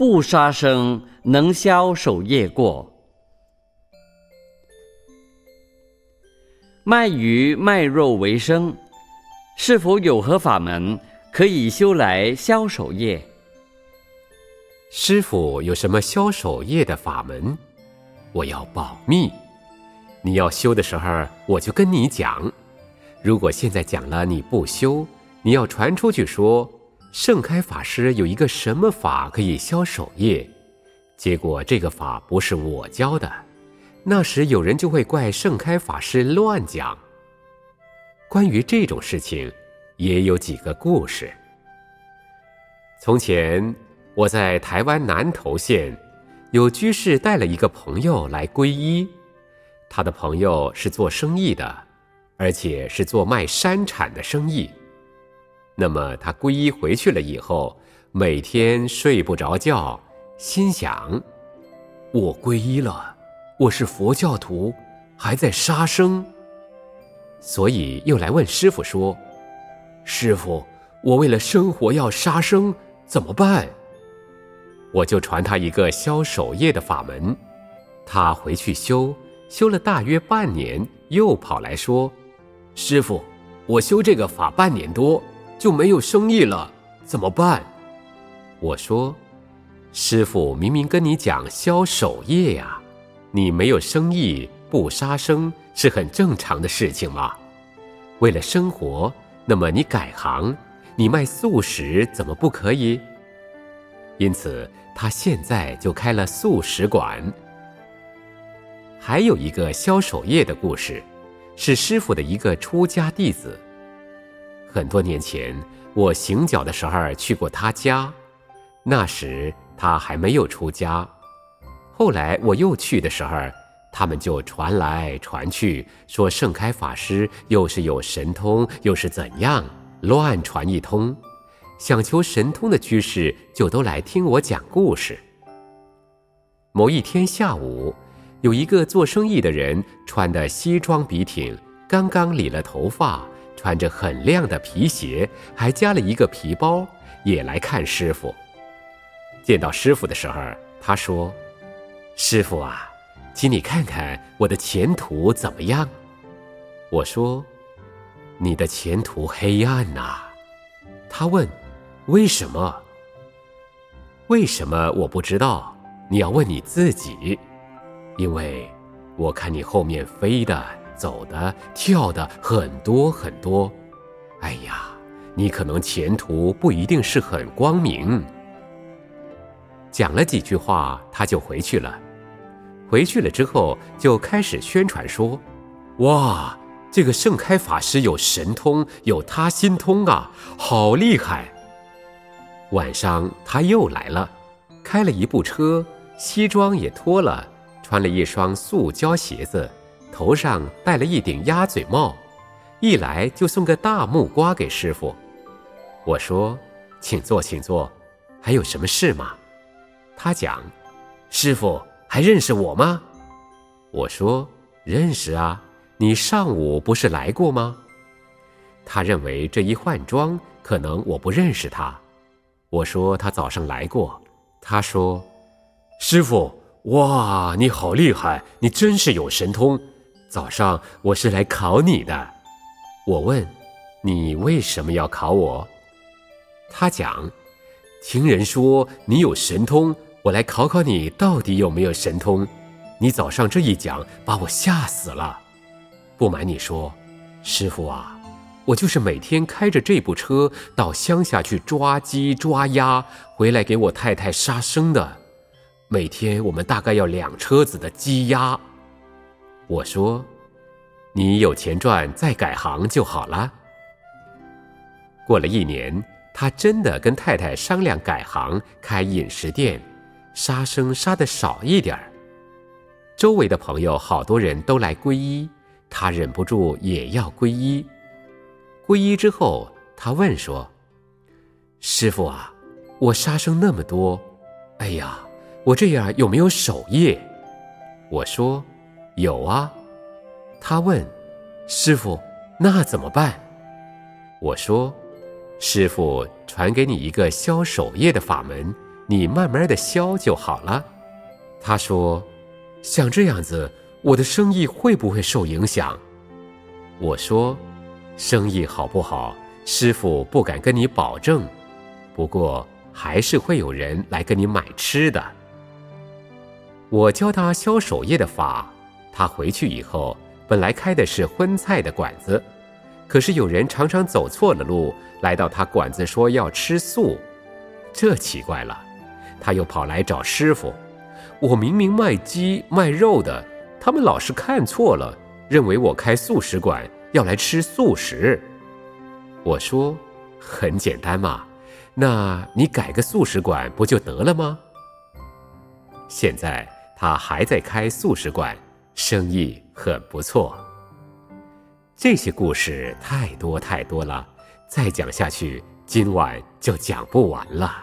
不杀生能消守业过。卖鱼卖肉为生，是否有何法门可以修来消守业？师傅有什么消守业的法门？我要保密。你要修的时候，我就跟你讲。如果现在讲了你不修，你要传出去说盛开法师有一个什么法可以消守业，结果这个法不是我教的。那时有人就会怪盛开法师乱讲。关于这种事情，也有几个故事。从前我在台湾南投县，有居士带了一个朋友来皈依，他的朋友是做生意的，而且是做卖山产的生意。那么他皈依回去了以后，每天睡不着觉，心想：我皈依了。我是佛教徒，还在杀生，所以又来问师傅说：“师傅，我为了生活要杀生，怎么办？”我就传他一个消守业的法门，他回去修，修了大约半年，又跑来说：“师傅，我修这个法半年多就没有生意了，怎么办？”我说：“师傅明明跟你讲消守业呀。”你没有生意，不杀生是很正常的事情嘛？为了生活，那么你改行，你卖素食怎么不可以？因此，他现在就开了素食馆。还有一个销守业的故事，是师傅的一个出家弟子。很多年前，我行脚的时候去过他家，那时他还没有出家。后来我又去的时候，他们就传来传去，说盛开法师又是有神通，又是怎样，乱传一通。想求神通的居士就都来听我讲故事。某一天下午，有一个做生意的人，穿的西装笔挺，刚刚理了头发，穿着很亮的皮鞋，还加了一个皮包，也来看师傅。见到师傅的时候，他说。师傅啊，请你看看我的前途怎么样？我说：“你的前途黑暗呐。”他问：“为什么？”为什么我不知道？你要问你自己。因为我看你后面飞的、走的、跳的很多很多。哎呀，你可能前途不一定是很光明。讲了几句话，他就回去了。回去了之后，就开始宣传说：“哇，这个盛开法师有神通，有他心通啊，好厉害！”晚上他又来了，开了一部车，西装也脱了，穿了一双塑胶鞋子，头上戴了一顶鸭嘴帽，一来就送个大木瓜给师傅。我说：“请坐，请坐，还有什么事吗？”他讲：“师傅。”还认识我吗？我说认识啊，你上午不是来过吗？他认为这一换装，可能我不认识他。我说他早上来过。他说：“师傅，哇，你好厉害，你真是有神通。早上我是来考你的。”我问：“你为什么要考我？”他讲：“听人说你有神通。”我来考考你，到底有没有神通？你早上这一讲，把我吓死了。不瞒你说，师傅啊，我就是每天开着这部车到乡下去抓鸡抓鸭，回来给我太太杀生的。每天我们大概要两车子的鸡鸭。我说，你有钱赚，再改行就好了。过了一年，他真的跟太太商量改行，开饮食店。杀生杀的少一点儿，周围的朋友好多人都来皈依，他忍不住也要皈依。皈依之后，他问说：“师傅啊，我杀生那么多，哎呀，我这样有没有守业？”我说：“有啊。”他问：“师傅，那怎么办？”我说：“师傅传给你一个消守业的法门。”你慢慢的消就好了。他说：“像这样子，我的生意会不会受影响？”我说：“生意好不好，师傅不敢跟你保证，不过还是会有人来跟你买吃的。”我教他消手业的法，他回去以后，本来开的是荤菜的馆子，可是有人常常走错了路，来到他馆子说要吃素，这奇怪了，他又跑来找师傅。我明明卖鸡卖肉的，他们老是看错了，认为我开素食馆要来吃素食。我说，很简单嘛，那你改个素食馆不就得了吗？现在他还在开素食馆，生意很不错。这些故事太多太多了，再讲下去，今晚就讲不完了。